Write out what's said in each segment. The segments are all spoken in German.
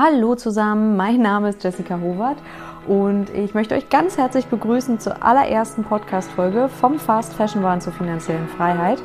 Hallo zusammen, mein Name ist Jessica Howard und ich möchte euch ganz herzlich begrüßen zur allerersten Podcast-Folge vom Fast Fashion Wahn zur finanziellen Freiheit.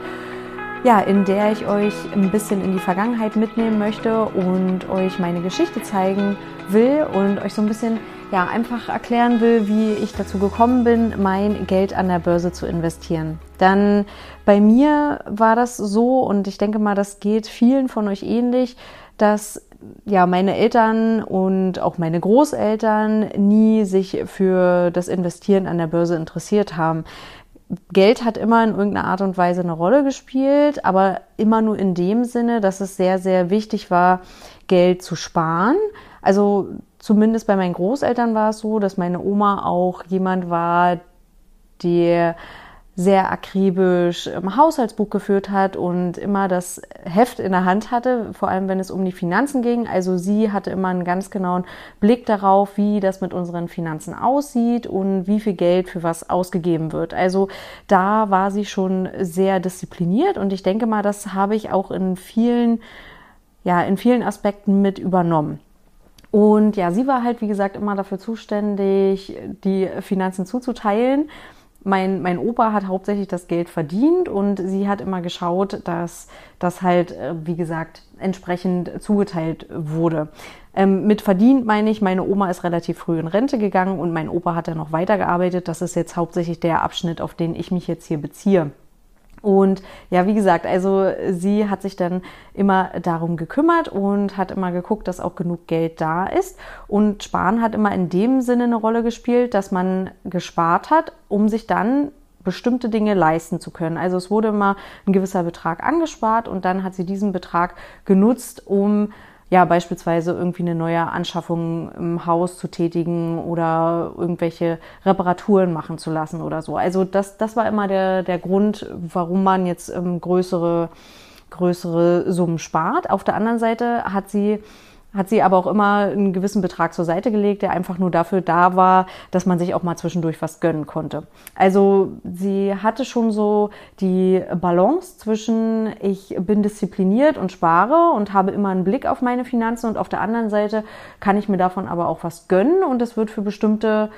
Ja, in der ich euch ein bisschen in die Vergangenheit mitnehmen möchte und euch meine Geschichte zeigen will und euch so ein bisschen ja, einfach erklären will, wie ich dazu gekommen bin, mein Geld an der Börse zu investieren. Dann bei mir war das so und ich denke mal, das geht vielen von euch ähnlich, dass ja, meine Eltern und auch meine Großeltern nie sich für das Investieren an der Börse interessiert haben. Geld hat immer in irgendeiner Art und Weise eine Rolle gespielt, aber immer nur in dem Sinne, dass es sehr, sehr wichtig war, Geld zu sparen. Also zumindest bei meinen Großeltern war es so, dass meine Oma auch jemand war, der sehr akribisch im Haushaltsbuch geführt hat und immer das Heft in der Hand hatte, vor allem wenn es um die Finanzen ging. Also sie hatte immer einen ganz genauen Blick darauf, wie das mit unseren Finanzen aussieht und wie viel Geld für was ausgegeben wird. Also da war sie schon sehr diszipliniert und ich denke mal, das habe ich auch in vielen, ja, in vielen Aspekten mit übernommen. Und ja, sie war halt, wie gesagt, immer dafür zuständig, die Finanzen zuzuteilen mein, mein Opa hat hauptsächlich das Geld verdient und sie hat immer geschaut, dass das halt, äh, wie gesagt, entsprechend zugeteilt wurde. Ähm, mit verdient meine ich, meine Oma ist relativ früh in Rente gegangen und mein Opa hat dann noch weitergearbeitet. Das ist jetzt hauptsächlich der Abschnitt, auf den ich mich jetzt hier beziehe. Und ja, wie gesagt, also sie hat sich dann immer darum gekümmert und hat immer geguckt, dass auch genug Geld da ist. Und Sparen hat immer in dem Sinne eine Rolle gespielt, dass man gespart hat, um sich dann bestimmte Dinge leisten zu können. Also es wurde immer ein gewisser Betrag angespart und dann hat sie diesen Betrag genutzt, um ja, beispielsweise irgendwie eine neue Anschaffung im Haus zu tätigen oder irgendwelche Reparaturen machen zu lassen oder so. Also das, das war immer der, der Grund, warum man jetzt ähm, größere, größere Summen spart. Auf der anderen Seite hat sie hat sie aber auch immer einen gewissen Betrag zur Seite gelegt, der einfach nur dafür da war, dass man sich auch mal zwischendurch was gönnen konnte. Also sie hatte schon so die Balance zwischen ich bin diszipliniert und spare und habe immer einen Blick auf meine Finanzen und auf der anderen Seite kann ich mir davon aber auch was gönnen und es wird für bestimmte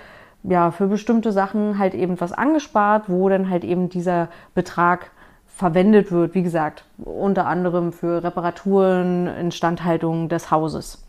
ja, für bestimmte Sachen halt eben was angespart, wo dann halt eben dieser Betrag verwendet wird, wie gesagt, unter anderem für Reparaturen, Instandhaltung des Hauses.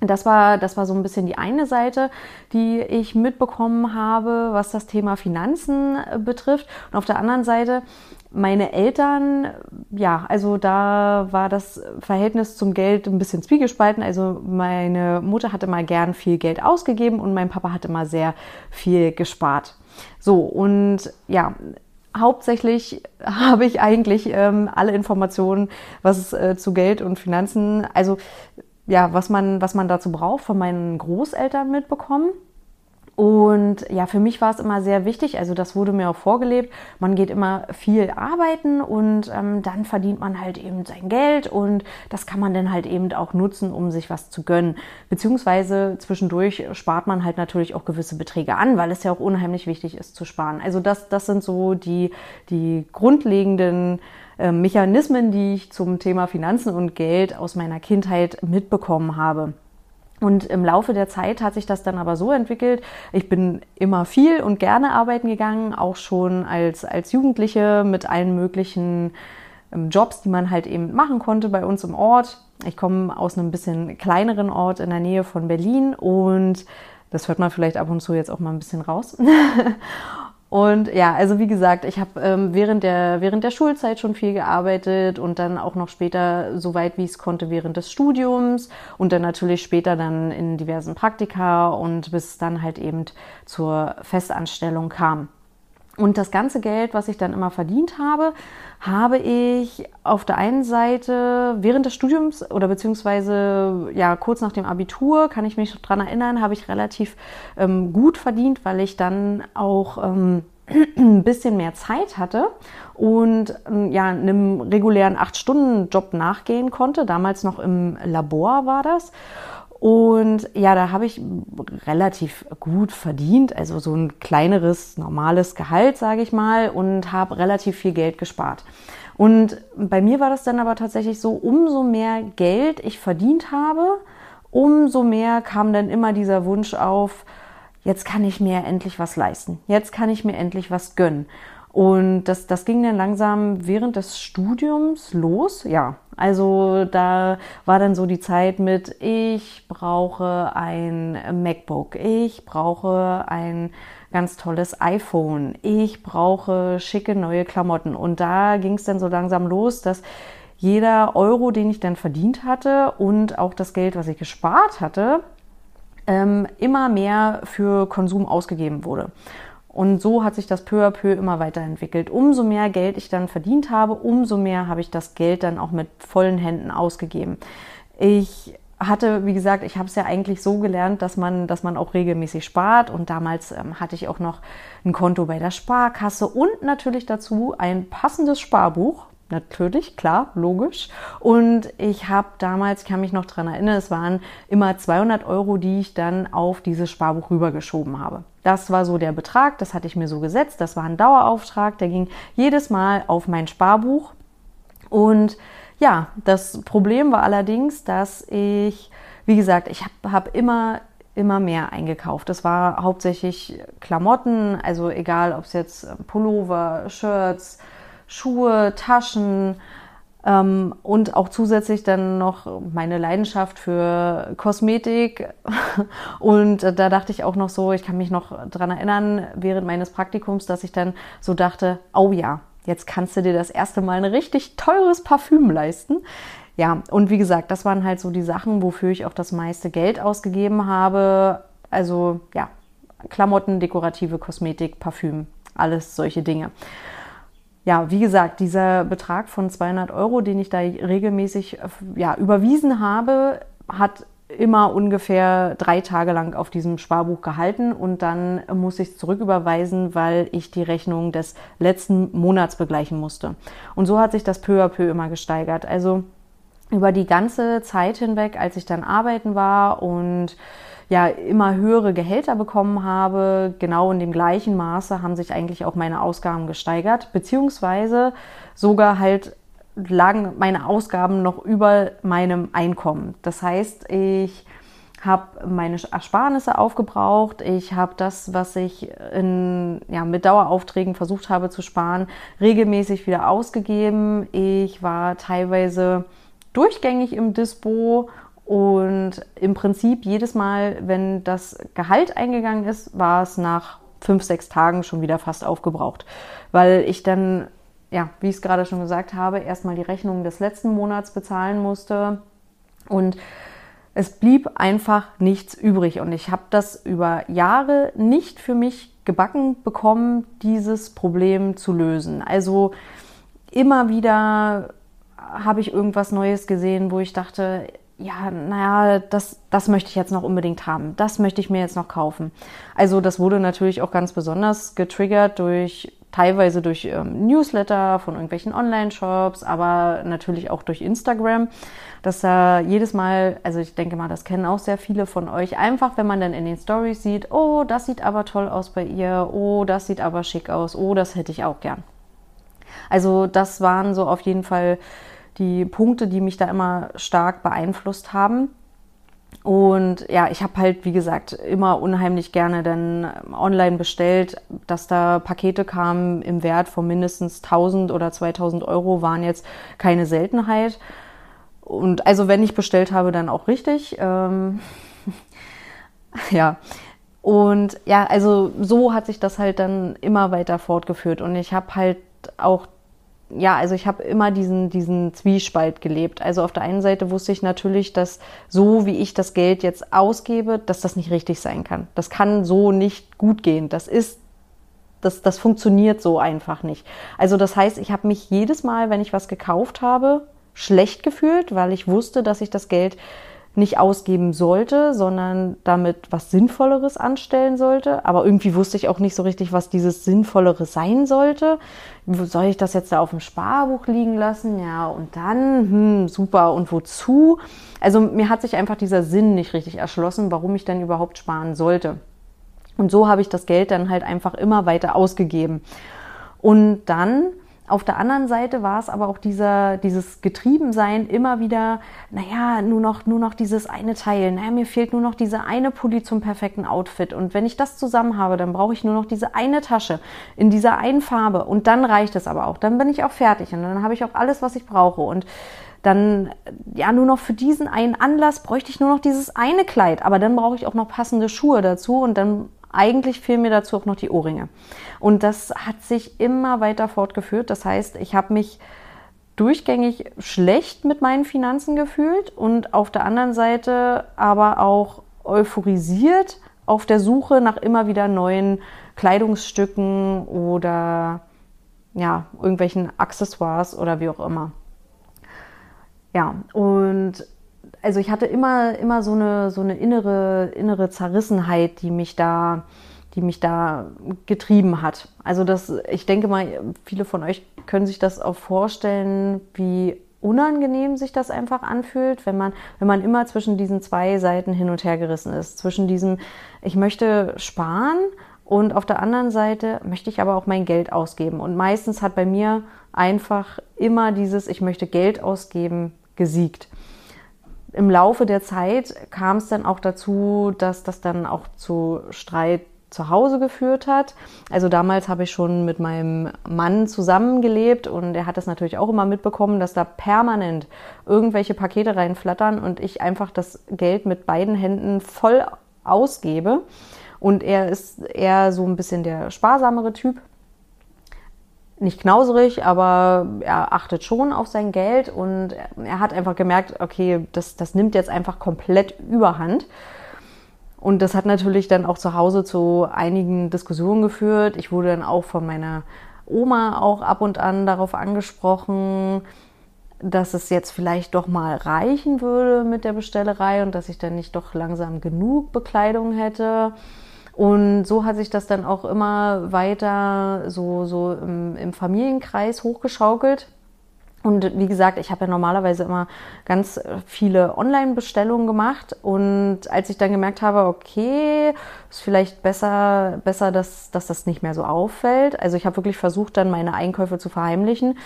Das war, das war so ein bisschen die eine Seite, die ich mitbekommen habe, was das Thema Finanzen äh, betrifft. Und auf der anderen Seite, meine Eltern, ja, also da war das Verhältnis zum Geld ein bisschen zwiegespalten. Also meine Mutter hatte mal gern viel Geld ausgegeben und mein Papa hatte mal sehr viel gespart. So, und ja, hauptsächlich habe ich eigentlich ähm, alle Informationen, was äh, zu Geld und Finanzen, also ja, was man, was man dazu braucht, von meinen Großeltern mitbekommen. Und ja, für mich war es immer sehr wichtig, also das wurde mir auch vorgelebt, man geht immer viel arbeiten und ähm, dann verdient man halt eben sein Geld und das kann man dann halt eben auch nutzen, um sich was zu gönnen. Beziehungsweise zwischendurch spart man halt natürlich auch gewisse Beträge an, weil es ja auch unheimlich wichtig ist zu sparen. Also das, das sind so die, die grundlegenden äh, Mechanismen, die ich zum Thema Finanzen und Geld aus meiner Kindheit mitbekommen habe. Und im Laufe der Zeit hat sich das dann aber so entwickelt. Ich bin immer viel und gerne arbeiten gegangen, auch schon als, als Jugendliche mit allen möglichen ähm, Jobs, die man halt eben machen konnte bei uns im Ort. Ich komme aus einem bisschen kleineren Ort in der Nähe von Berlin und das hört man vielleicht ab und zu jetzt auch mal ein bisschen raus. Und ja, also wie gesagt, ich habe ähm, während, der, während der Schulzeit schon viel gearbeitet und dann auch noch später, so weit wie ich es konnte, während des Studiums und dann natürlich später dann in diversen Praktika und bis dann halt eben zur Festanstellung kam. Und das ganze Geld, was ich dann immer verdient habe, habe ich auf der einen Seite während des Studiums oder beziehungsweise ja kurz nach dem Abitur, kann ich mich daran erinnern, habe ich relativ ähm, gut verdient, weil ich dann auch ähm, ein bisschen mehr Zeit hatte und ähm, ja einem regulären acht Stunden Job nachgehen konnte. Damals noch im Labor war das. Und ja, da habe ich relativ gut verdient, also so ein kleineres, normales Gehalt, sage ich mal, und habe relativ viel Geld gespart. Und bei mir war das dann aber tatsächlich so, umso mehr Geld ich verdient habe, umso mehr kam dann immer dieser Wunsch auf, jetzt kann ich mir endlich was leisten, jetzt kann ich mir endlich was gönnen. Und das, das ging dann langsam während des Studiums los. Ja, also da war dann so die Zeit mit, ich brauche ein MacBook, ich brauche ein ganz tolles iPhone, ich brauche schicke neue Klamotten. Und da ging es dann so langsam los, dass jeder Euro, den ich dann verdient hatte und auch das Geld, was ich gespart hatte, ähm, immer mehr für Konsum ausgegeben wurde. Und so hat sich das peu à peu immer weiterentwickelt. Umso mehr Geld ich dann verdient habe, umso mehr habe ich das Geld dann auch mit vollen Händen ausgegeben. Ich hatte, wie gesagt, ich habe es ja eigentlich so gelernt, dass man, dass man auch regelmäßig spart. Und damals ähm, hatte ich auch noch ein Konto bei der Sparkasse und natürlich dazu ein passendes Sparbuch. Natürlich, klar, logisch. Und ich habe damals, kann mich noch dran erinnern, es waren immer 200 Euro, die ich dann auf dieses Sparbuch rübergeschoben habe. Das war so der Betrag, das hatte ich mir so gesetzt. Das war ein Dauerauftrag, der ging jedes Mal auf mein Sparbuch. Und ja, das Problem war allerdings, dass ich, wie gesagt, ich habe hab immer immer mehr eingekauft. Das war hauptsächlich Klamotten, also egal ob es jetzt Pullover, Shirts, Schuhe, Taschen ähm, und auch zusätzlich dann noch meine Leidenschaft für Kosmetik. Und da dachte ich auch noch so, ich kann mich noch dran erinnern, während meines Praktikums, dass ich dann so dachte, oh ja, jetzt kannst du dir das erste Mal ein richtig teures Parfüm leisten. Ja, und wie gesagt, das waren halt so die Sachen, wofür ich auch das meiste Geld ausgegeben habe. Also ja, Klamotten, dekorative Kosmetik, Parfüm, alles solche Dinge ja, wie gesagt, dieser Betrag von 200 Euro, den ich da regelmäßig ja, überwiesen habe, hat immer ungefähr drei Tage lang auf diesem Sparbuch gehalten und dann muss ich es zurücküberweisen, weil ich die Rechnung des letzten Monats begleichen musste. Und so hat sich das peu à peu immer gesteigert. Also über die ganze Zeit hinweg, als ich dann arbeiten war und ja immer höhere Gehälter bekommen habe, genau in dem gleichen Maße haben sich eigentlich auch meine Ausgaben gesteigert, beziehungsweise sogar halt lagen meine Ausgaben noch über meinem Einkommen. Das heißt, ich habe meine Ersparnisse aufgebraucht. Ich habe das, was ich in, ja, mit Daueraufträgen versucht habe zu sparen, regelmäßig wieder ausgegeben. Ich war teilweise durchgängig im Dispo und im Prinzip jedes Mal, wenn das Gehalt eingegangen ist, war es nach fünf, sechs Tagen schon wieder fast aufgebraucht. Weil ich dann, ja, wie ich es gerade schon gesagt habe, erstmal die Rechnung des letzten Monats bezahlen musste. Und es blieb einfach nichts übrig. Und ich habe das über Jahre nicht für mich gebacken bekommen, dieses Problem zu lösen. Also immer wieder habe ich irgendwas Neues gesehen, wo ich dachte, ja, naja, das, das möchte ich jetzt noch unbedingt haben. Das möchte ich mir jetzt noch kaufen. Also das wurde natürlich auch ganz besonders getriggert durch teilweise durch ähm, Newsletter von irgendwelchen Online-Shops, aber natürlich auch durch Instagram, dass da jedes Mal, also ich denke mal, das kennen auch sehr viele von euch, einfach wenn man dann in den Stories sieht, oh, das sieht aber toll aus bei ihr, oh, das sieht aber schick aus, oh, das hätte ich auch gern. Also das waren so auf jeden Fall die Punkte, die mich da immer stark beeinflusst haben. Und ja, ich habe halt, wie gesagt, immer unheimlich gerne dann online bestellt, dass da Pakete kamen im Wert von mindestens 1000 oder 2000 Euro, waren jetzt keine Seltenheit. Und also, wenn ich bestellt habe, dann auch richtig. Ähm, ja. Und ja, also so hat sich das halt dann immer weiter fortgeführt. Und ich habe halt auch ja, also ich habe immer diesen, diesen Zwiespalt gelebt. Also auf der einen Seite wusste ich natürlich, dass so wie ich das Geld jetzt ausgebe, dass das nicht richtig sein kann. Das kann so nicht gut gehen. Das ist, das, das funktioniert so einfach nicht. Also das heißt, ich habe mich jedes Mal, wenn ich was gekauft habe, schlecht gefühlt, weil ich wusste, dass ich das Geld nicht ausgeben sollte, sondern damit was Sinnvolleres anstellen sollte. Aber irgendwie wusste ich auch nicht so richtig, was dieses Sinnvollere sein sollte. Soll ich das jetzt da auf dem Sparbuch liegen lassen? Ja, und dann, hm, super, und wozu? Also mir hat sich einfach dieser Sinn nicht richtig erschlossen, warum ich denn überhaupt sparen sollte. Und so habe ich das Geld dann halt einfach immer weiter ausgegeben. Und dann auf der anderen Seite war es aber auch dieser, dieses Getriebensein immer wieder, naja, nur noch, nur noch dieses eine Teil. Naja, mir fehlt nur noch diese eine Pulli zum perfekten Outfit. Und wenn ich das zusammen habe, dann brauche ich nur noch diese eine Tasche in dieser einen Farbe. Und dann reicht es aber auch. Dann bin ich auch fertig und dann habe ich auch alles, was ich brauche. Und dann, ja, nur noch für diesen einen Anlass bräuchte ich nur noch dieses eine Kleid. Aber dann brauche ich auch noch passende Schuhe dazu und dann eigentlich fehlen mir dazu auch noch die Ohrringe. Und das hat sich immer weiter fortgeführt. Das heißt, ich habe mich durchgängig schlecht mit meinen Finanzen gefühlt und auf der anderen Seite aber auch euphorisiert auf der Suche nach immer wieder neuen Kleidungsstücken oder ja, irgendwelchen Accessoires oder wie auch immer. Ja, und also ich hatte immer, immer so eine, so eine innere, innere Zerrissenheit, die mich da, die mich da getrieben hat. Also das, ich denke mal, viele von euch können sich das auch vorstellen, wie unangenehm sich das einfach anfühlt, wenn man, wenn man immer zwischen diesen zwei Seiten hin und her gerissen ist. Zwischen diesem, ich möchte sparen und auf der anderen Seite möchte ich aber auch mein Geld ausgeben. Und meistens hat bei mir einfach immer dieses, ich möchte Geld ausgeben, gesiegt im Laufe der Zeit kam es dann auch dazu, dass das dann auch zu Streit zu Hause geführt hat. Also damals habe ich schon mit meinem Mann zusammengelebt und er hat das natürlich auch immer mitbekommen, dass da permanent irgendwelche Pakete reinflattern und ich einfach das Geld mit beiden Händen voll ausgebe. Und er ist eher so ein bisschen der sparsamere Typ nicht knauserig, aber er achtet schon auf sein Geld und er hat einfach gemerkt, okay, das, das nimmt jetzt einfach komplett überhand. Und das hat natürlich dann auch zu Hause zu einigen Diskussionen geführt. Ich wurde dann auch von meiner Oma auch ab und an darauf angesprochen, dass es jetzt vielleicht doch mal reichen würde mit der Bestellerei und dass ich dann nicht doch langsam genug Bekleidung hätte. Und so hat sich das dann auch immer weiter so, so im, im Familienkreis hochgeschaukelt. Und wie gesagt, ich habe ja normalerweise immer ganz viele Online-Bestellungen gemacht. Und als ich dann gemerkt habe, okay, ist vielleicht besser, besser dass, dass das nicht mehr so auffällt. Also ich habe wirklich versucht, dann meine Einkäufe zu verheimlichen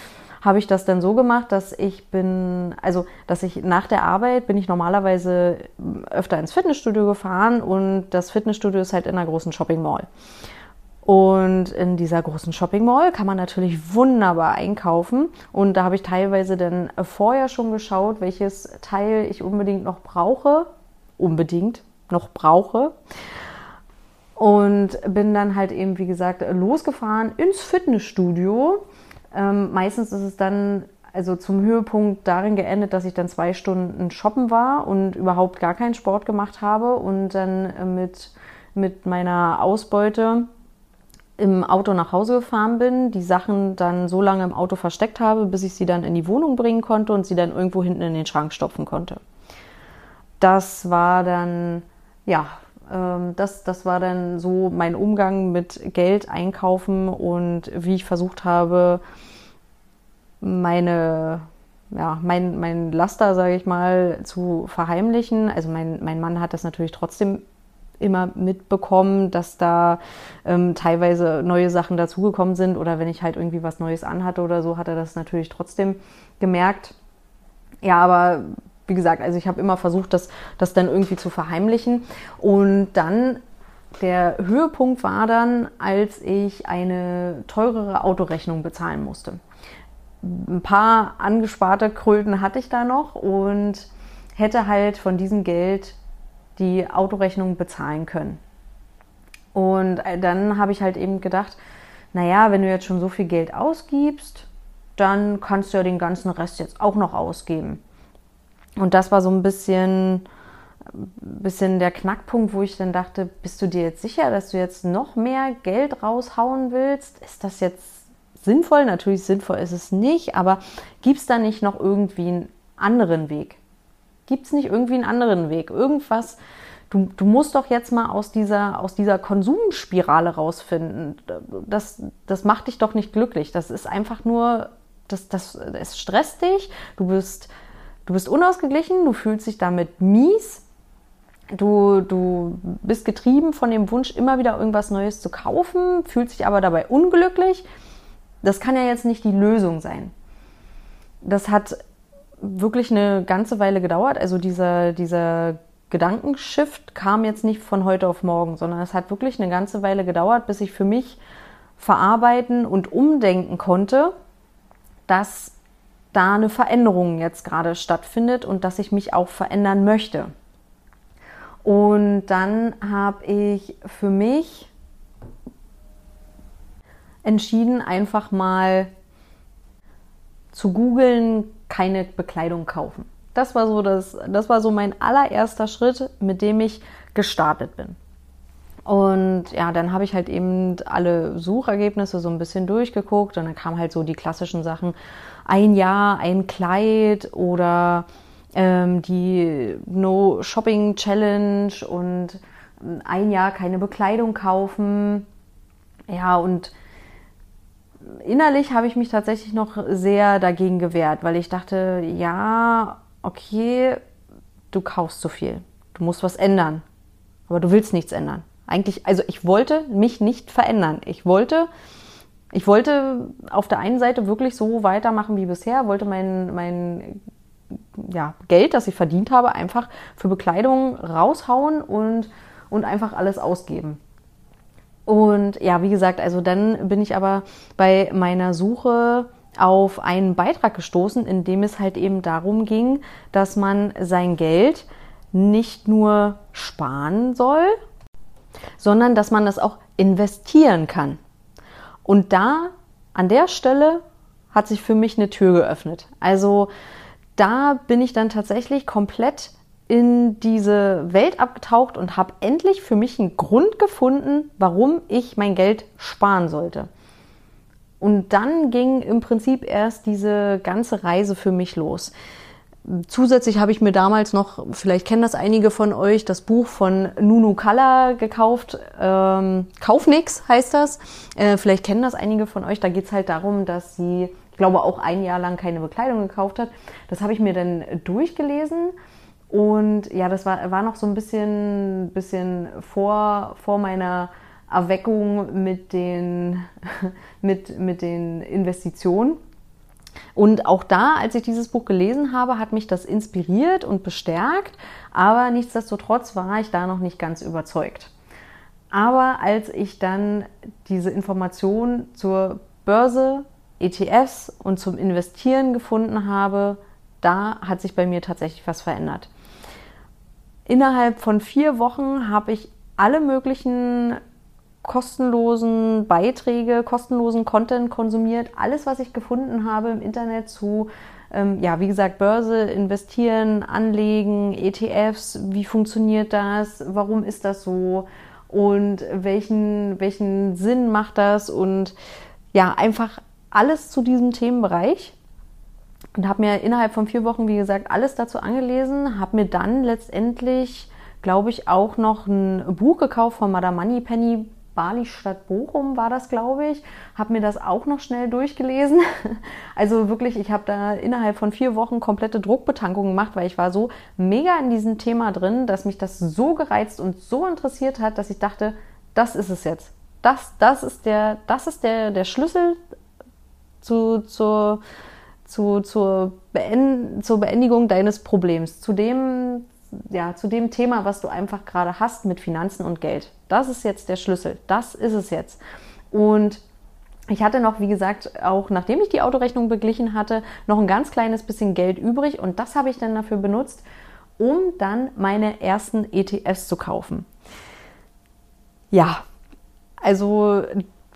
habe ich das dann so gemacht, dass ich bin, also dass ich nach der Arbeit bin ich normalerweise öfter ins Fitnessstudio gefahren und das Fitnessstudio ist halt in einer großen Shopping Mall. Und in dieser großen Shopping Mall kann man natürlich wunderbar einkaufen. Und da habe ich teilweise dann vorher schon geschaut, welches Teil ich unbedingt noch brauche. Unbedingt noch brauche. Und bin dann halt eben, wie gesagt, losgefahren ins Fitnessstudio ähm, meistens ist es dann also zum Höhepunkt darin geendet, dass ich dann zwei Stunden shoppen war und überhaupt gar keinen Sport gemacht habe und dann äh, mit, mit meiner Ausbeute im Auto nach Hause gefahren bin, die Sachen dann so lange im Auto versteckt habe, bis ich sie dann in die Wohnung bringen konnte und sie dann irgendwo hinten in den Schrank stopfen konnte. Das war dann, ja, das, das war dann so mein Umgang mit Geld einkaufen und wie ich versucht habe, meine, ja, mein, mein Laster, sage ich mal, zu verheimlichen. Also mein, mein Mann hat das natürlich trotzdem immer mitbekommen, dass da ähm, teilweise neue Sachen dazugekommen sind oder wenn ich halt irgendwie was Neues anhatte oder so, hat er das natürlich trotzdem gemerkt. Ja, aber wie gesagt, also ich habe immer versucht, das, das dann irgendwie zu verheimlichen. Und dann der Höhepunkt war dann, als ich eine teurere Autorechnung bezahlen musste. Ein paar angesparte Kröten hatte ich da noch und hätte halt von diesem Geld die Autorechnung bezahlen können. Und dann habe ich halt eben gedacht, naja, wenn du jetzt schon so viel Geld ausgibst, dann kannst du ja den ganzen Rest jetzt auch noch ausgeben. Und das war so ein bisschen, bisschen der Knackpunkt, wo ich dann dachte, bist du dir jetzt sicher, dass du jetzt noch mehr Geld raushauen willst? Ist das jetzt sinnvoll? Natürlich sinnvoll ist es nicht, aber gibt es da nicht noch irgendwie einen anderen Weg? Gibt es nicht irgendwie einen anderen Weg? Irgendwas, du, du musst doch jetzt mal aus dieser, aus dieser Konsumspirale rausfinden. Das, das macht dich doch nicht glücklich. Das ist einfach nur, das, das, es stresst dich, du bist Du bist unausgeglichen, du fühlst dich damit mies, du, du bist getrieben von dem Wunsch, immer wieder irgendwas Neues zu kaufen, fühlst dich aber dabei unglücklich. das kann ja jetzt nicht die Lösung sein. Das hat wirklich eine ganze Weile gedauert. Also dieser, dieser Gedankenshift kam jetzt nicht von heute auf morgen, sondern es hat wirklich eine ganze Weile gedauert, bis ich für mich verarbeiten und umdenken konnte, dass da eine Veränderung jetzt gerade stattfindet und dass ich mich auch verändern möchte. Und dann habe ich für mich entschieden, einfach mal zu googeln, keine Bekleidung kaufen. Das war so das, das war so mein allererster Schritt, mit dem ich gestartet bin. Und ja, dann habe ich halt eben alle Suchergebnisse so ein bisschen durchgeguckt und dann kamen halt so die klassischen Sachen, ein Jahr, ein Kleid oder ähm, die No Shopping Challenge und ein Jahr keine Bekleidung kaufen. Ja, und innerlich habe ich mich tatsächlich noch sehr dagegen gewehrt, weil ich dachte, ja, okay, du kaufst zu viel. Du musst was ändern. Aber du willst nichts ändern. Eigentlich, also ich wollte mich nicht verändern. Ich wollte, ich wollte auf der einen Seite wirklich so weitermachen wie bisher, wollte mein, mein ja, Geld, das ich verdient habe, einfach für Bekleidung raushauen und, und einfach alles ausgeben. Und ja, wie gesagt, also dann bin ich aber bei meiner Suche auf einen Beitrag gestoßen, in dem es halt eben darum ging, dass man sein Geld nicht nur sparen soll, sondern dass man das auch investieren kann. Und da, an der Stelle, hat sich für mich eine Tür geöffnet. Also da bin ich dann tatsächlich komplett in diese Welt abgetaucht und habe endlich für mich einen Grund gefunden, warum ich mein Geld sparen sollte. Und dann ging im Prinzip erst diese ganze Reise für mich los. Zusätzlich habe ich mir damals noch, vielleicht kennen das einige von euch, das Buch von Nunu Kalla gekauft. Ähm, Kauf nix heißt das. Äh, vielleicht kennen das einige von euch. Da geht es halt darum, dass sie, ich glaube, auch ein Jahr lang keine Bekleidung gekauft hat. Das habe ich mir dann durchgelesen und ja, das war, war noch so ein bisschen, bisschen vor, vor meiner Erweckung mit den, mit, mit den Investitionen. Und auch da, als ich dieses Buch gelesen habe, hat mich das inspiriert und bestärkt, aber nichtsdestotrotz war ich da noch nicht ganz überzeugt. Aber als ich dann diese Information zur Börse, ETFs und zum Investieren gefunden habe, da hat sich bei mir tatsächlich was verändert. Innerhalb von vier Wochen habe ich alle möglichen kostenlosen Beiträge, kostenlosen Content konsumiert. Alles, was ich gefunden habe im Internet zu, ähm, ja, wie gesagt, Börse, investieren, anlegen, ETFs, wie funktioniert das, warum ist das so und welchen, welchen Sinn macht das und ja, einfach alles zu diesem Themenbereich und habe mir innerhalb von vier Wochen, wie gesagt, alles dazu angelesen, habe mir dann letztendlich, glaube ich, auch noch ein Buch gekauft von Madame Moneypenny, Bali Stadt Bochum war das, glaube ich. Habe mir das auch noch schnell durchgelesen. Also wirklich, ich habe da innerhalb von vier Wochen komplette Druckbetankung gemacht, weil ich war so mega in diesem Thema drin, dass mich das so gereizt und so interessiert hat, dass ich dachte, das ist es jetzt. Das, das ist der, das ist der, der Schlüssel zu, zur, zu, zur, Beend, zur Beendigung deines Problems, zu dem, ja, zu dem Thema, was du einfach gerade hast mit Finanzen und Geld. Das ist jetzt der Schlüssel. Das ist es jetzt. Und ich hatte noch, wie gesagt, auch nachdem ich die Autorechnung beglichen hatte, noch ein ganz kleines bisschen Geld übrig und das habe ich dann dafür benutzt, um dann meine ersten ETFs zu kaufen. Ja, also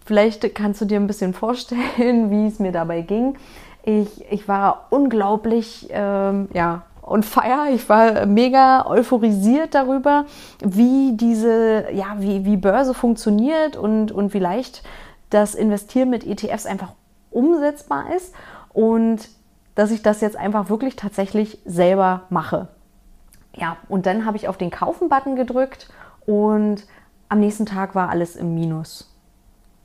vielleicht kannst du dir ein bisschen vorstellen, wie es mir dabei ging. Ich, ich war unglaublich, ähm, ja, on fire. Ich war mega euphorisiert darüber, wie diese, ja, wie, wie Börse funktioniert und, und wie leicht das Investieren mit ETFs einfach umsetzbar ist und dass ich das jetzt einfach wirklich tatsächlich selber mache. Ja, und dann habe ich auf den Kaufen-Button gedrückt und am nächsten Tag war alles im Minus.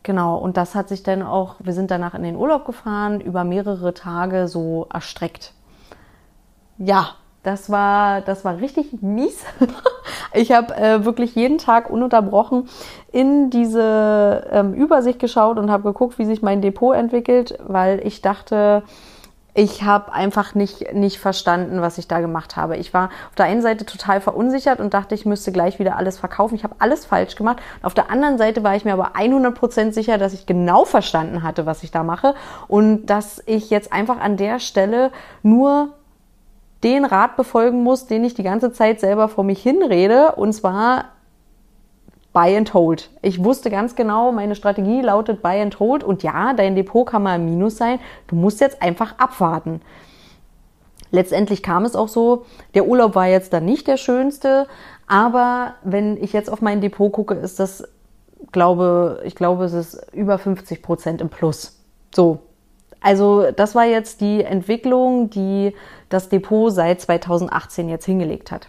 Genau, und das hat sich dann auch, wir sind danach in den Urlaub gefahren, über mehrere Tage so erstreckt. Ja, das war, das war richtig mies. Ich habe äh, wirklich jeden Tag ununterbrochen in diese ähm, Übersicht geschaut und habe geguckt, wie sich mein Depot entwickelt, weil ich dachte, ich habe einfach nicht, nicht verstanden, was ich da gemacht habe. Ich war auf der einen Seite total verunsichert und dachte, ich müsste gleich wieder alles verkaufen. Ich habe alles falsch gemacht. Auf der anderen Seite war ich mir aber 100% sicher, dass ich genau verstanden hatte, was ich da mache und dass ich jetzt einfach an der Stelle nur den Rat befolgen muss, den ich die ganze Zeit selber vor mich hinrede. Und zwar Buy and Hold. Ich wusste ganz genau, meine Strategie lautet Buy and Hold. Und ja, dein Depot kann mal im Minus sein. Du musst jetzt einfach abwarten. Letztendlich kam es auch so. Der Urlaub war jetzt dann nicht der schönste. Aber wenn ich jetzt auf mein Depot gucke, ist das, glaube, ich glaube, es ist über 50 Prozent im Plus. So. Also, das war jetzt die Entwicklung, die das Depot seit 2018 jetzt hingelegt hat.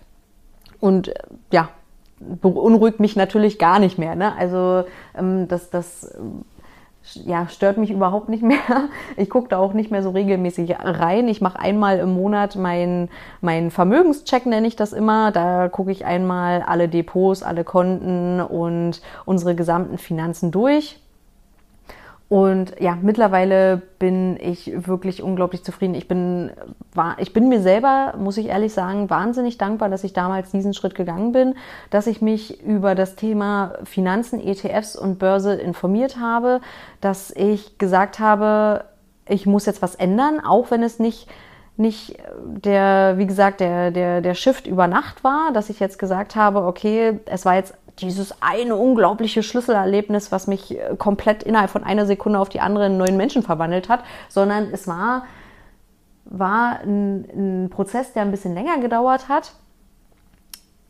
Und ja, beunruhigt mich natürlich gar nicht mehr. Ne? Also ähm, das, das ja, stört mich überhaupt nicht mehr. Ich gucke da auch nicht mehr so regelmäßig rein. Ich mache einmal im Monat meinen mein Vermögenscheck, nenne ich das immer. Da gucke ich einmal alle Depots, alle Konten und unsere gesamten Finanzen durch. Und ja, mittlerweile bin ich wirklich unglaublich zufrieden. Ich bin, ich bin mir selber, muss ich ehrlich sagen, wahnsinnig dankbar, dass ich damals diesen Schritt gegangen bin, dass ich mich über das Thema Finanzen, ETFs und Börse informiert habe, dass ich gesagt habe, ich muss jetzt was ändern, auch wenn es nicht nicht der, wie gesagt, der, der, der Shift über Nacht war, dass ich jetzt gesagt habe, okay, es war jetzt dieses eine unglaubliche Schlüsselerlebnis, was mich äh, komplett innerhalb von einer Sekunde auf die andere einen neuen Menschen verwandelt hat, sondern es war, war ein, ein Prozess, der ein bisschen länger gedauert hat,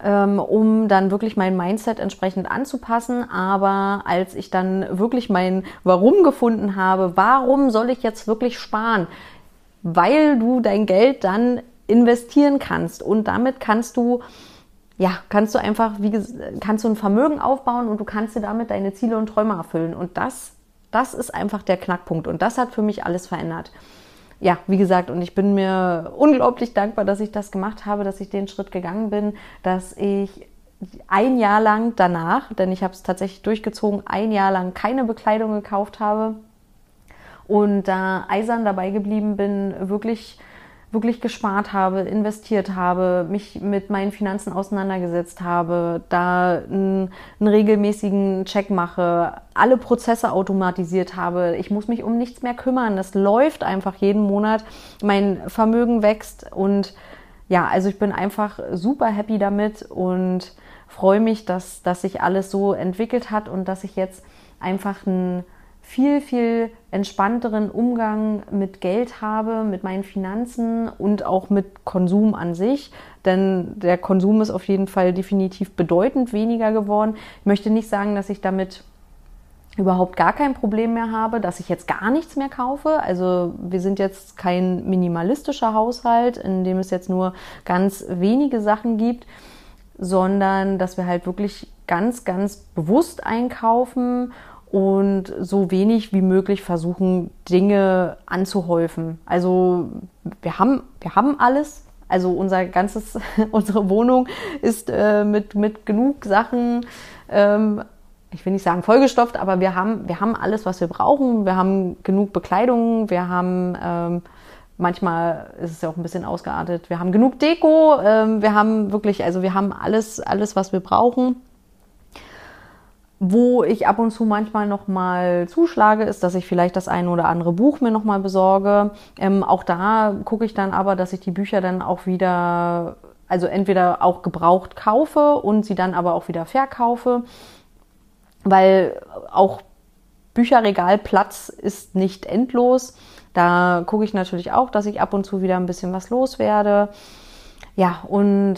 ähm, um dann wirklich mein Mindset entsprechend anzupassen. Aber als ich dann wirklich mein Warum gefunden habe, warum soll ich jetzt wirklich sparen? Weil du dein Geld dann investieren kannst und damit kannst du ja, kannst du einfach, wie kannst du ein Vermögen aufbauen und du kannst dir damit deine Ziele und Träume erfüllen. Und das, das ist einfach der Knackpunkt. Und das hat für mich alles verändert. Ja, wie gesagt, und ich bin mir unglaublich dankbar, dass ich das gemacht habe, dass ich den Schritt gegangen bin, dass ich ein Jahr lang danach, denn ich habe es tatsächlich durchgezogen, ein Jahr lang keine Bekleidung gekauft habe und da eisern dabei geblieben bin, wirklich wirklich gespart habe, investiert habe, mich mit meinen Finanzen auseinandergesetzt habe, da einen, einen, regelmäßigen Check mache, alle Prozesse automatisiert habe. Ich muss mich um nichts mehr kümmern. Das läuft einfach jeden Monat. Mein Vermögen wächst und ja, also ich bin einfach super happy damit und freue mich, dass, dass sich alles so entwickelt hat und dass ich jetzt einfach ein viel, viel entspannteren Umgang mit Geld habe, mit meinen Finanzen und auch mit Konsum an sich. Denn der Konsum ist auf jeden Fall definitiv bedeutend weniger geworden. Ich möchte nicht sagen, dass ich damit überhaupt gar kein Problem mehr habe, dass ich jetzt gar nichts mehr kaufe. Also wir sind jetzt kein minimalistischer Haushalt, in dem es jetzt nur ganz wenige Sachen gibt, sondern dass wir halt wirklich ganz, ganz bewusst einkaufen und so wenig wie möglich versuchen, Dinge anzuhäufen. Also wir haben, wir haben alles. Also unser ganzes, unsere Wohnung ist äh, mit, mit genug Sachen, ähm, ich will nicht sagen vollgestopft, aber wir haben, wir haben alles, was wir brauchen. Wir haben genug Bekleidung, wir haben ähm, manchmal ist es ja auch ein bisschen ausgeartet. Wir haben genug Deko, ähm, wir haben wirklich, also wir haben alles, alles, was wir brauchen. Wo ich ab und zu manchmal noch mal zuschlage, ist, dass ich vielleicht das eine oder andere Buch mir noch mal besorge. Ähm, auch da gucke ich dann aber, dass ich die Bücher dann auch wieder, also entweder auch gebraucht kaufe und sie dann aber auch wieder verkaufe, weil auch Bücherregalplatz ist nicht endlos. Da gucke ich natürlich auch, dass ich ab und zu wieder ein bisschen was loswerde. Ja, und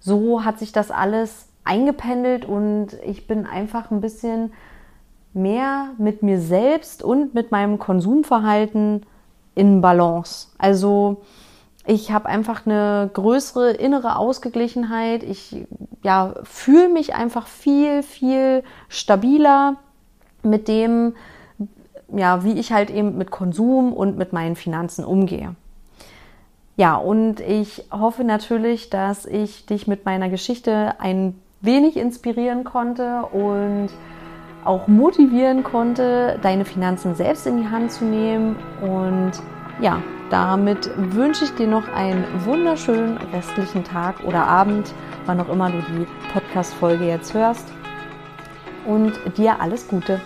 so hat sich das alles eingependelt und ich bin einfach ein bisschen mehr mit mir selbst und mit meinem Konsumverhalten in Balance. Also ich habe einfach eine größere innere Ausgeglichenheit. Ich ja, fühle mich einfach viel, viel stabiler mit dem, ja, wie ich halt eben mit Konsum und mit meinen Finanzen umgehe. Ja, und ich hoffe natürlich, dass ich dich mit meiner Geschichte ein wenig inspirieren konnte und auch motivieren konnte, deine Finanzen selbst in die Hand zu nehmen. Und ja, damit wünsche ich dir noch einen wunderschönen restlichen Tag oder Abend, wann auch immer du die Podcast-Folge jetzt hörst. Und dir alles Gute.